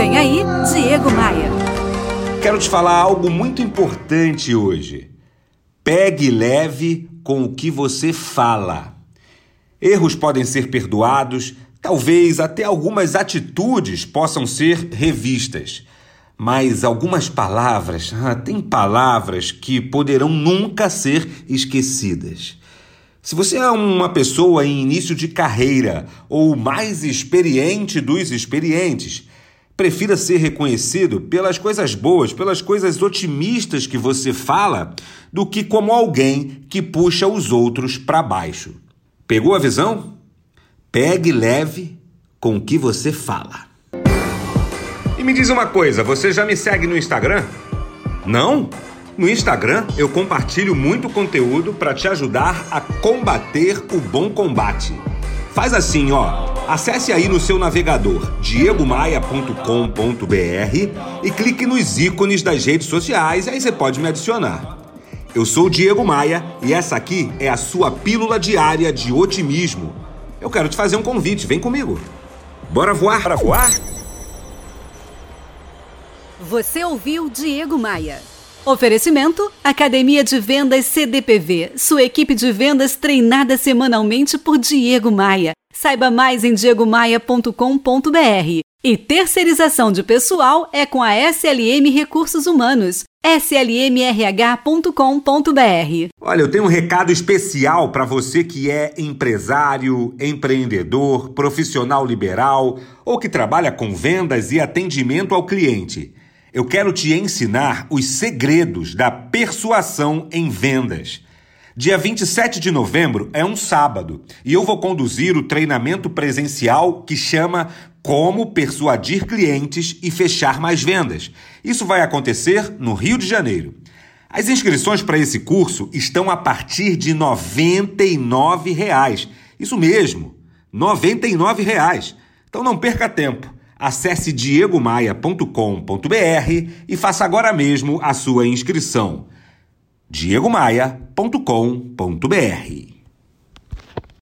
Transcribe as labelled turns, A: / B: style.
A: Vem aí, Diego Maia.
B: Quero te falar algo muito importante hoje. Pegue leve com o que você fala. Erros podem ser perdoados, talvez até algumas atitudes possam ser revistas. Mas algumas palavras, ah, tem palavras que poderão nunca ser esquecidas. Se você é uma pessoa em início de carreira ou mais experiente dos experientes, prefira ser reconhecido pelas coisas boas, pelas coisas otimistas que você fala, do que como alguém que puxa os outros para baixo. Pegou a visão? Pegue leve com o que você fala. E me diz uma coisa, você já me segue no Instagram? Não? No Instagram eu compartilho muito conteúdo para te ajudar a combater o bom combate. Faz assim, ó. Acesse aí no seu navegador diegomaia.com.br e clique nos ícones das redes sociais, aí você pode me adicionar. Eu sou o Diego Maia e essa aqui é a sua pílula diária de otimismo. Eu quero te fazer um convite, vem comigo. Bora voar? Para voar?
A: Você ouviu Diego Maia. Oferecimento: Academia de Vendas CDPV, sua equipe de vendas treinada semanalmente por Diego Maia. Saiba mais em diegomaia.com.br. E terceirização de pessoal é com a SLM Recursos Humanos, slmrh.com.br.
B: Olha, eu tenho um recado especial para você que é empresário, empreendedor, profissional liberal ou que trabalha com vendas e atendimento ao cliente. Eu quero te ensinar os segredos da persuasão em vendas. Dia 27 de novembro é um sábado e eu vou conduzir o treinamento presencial que chama Como Persuadir Clientes e Fechar Mais Vendas. Isso vai acontecer no Rio de Janeiro. As inscrições para esse curso estão a partir de 99 reais. Isso mesmo, 99 reais. Então não perca tempo. Acesse diegomaia.com.br e faça agora mesmo a sua inscrição. diegomaia.com.br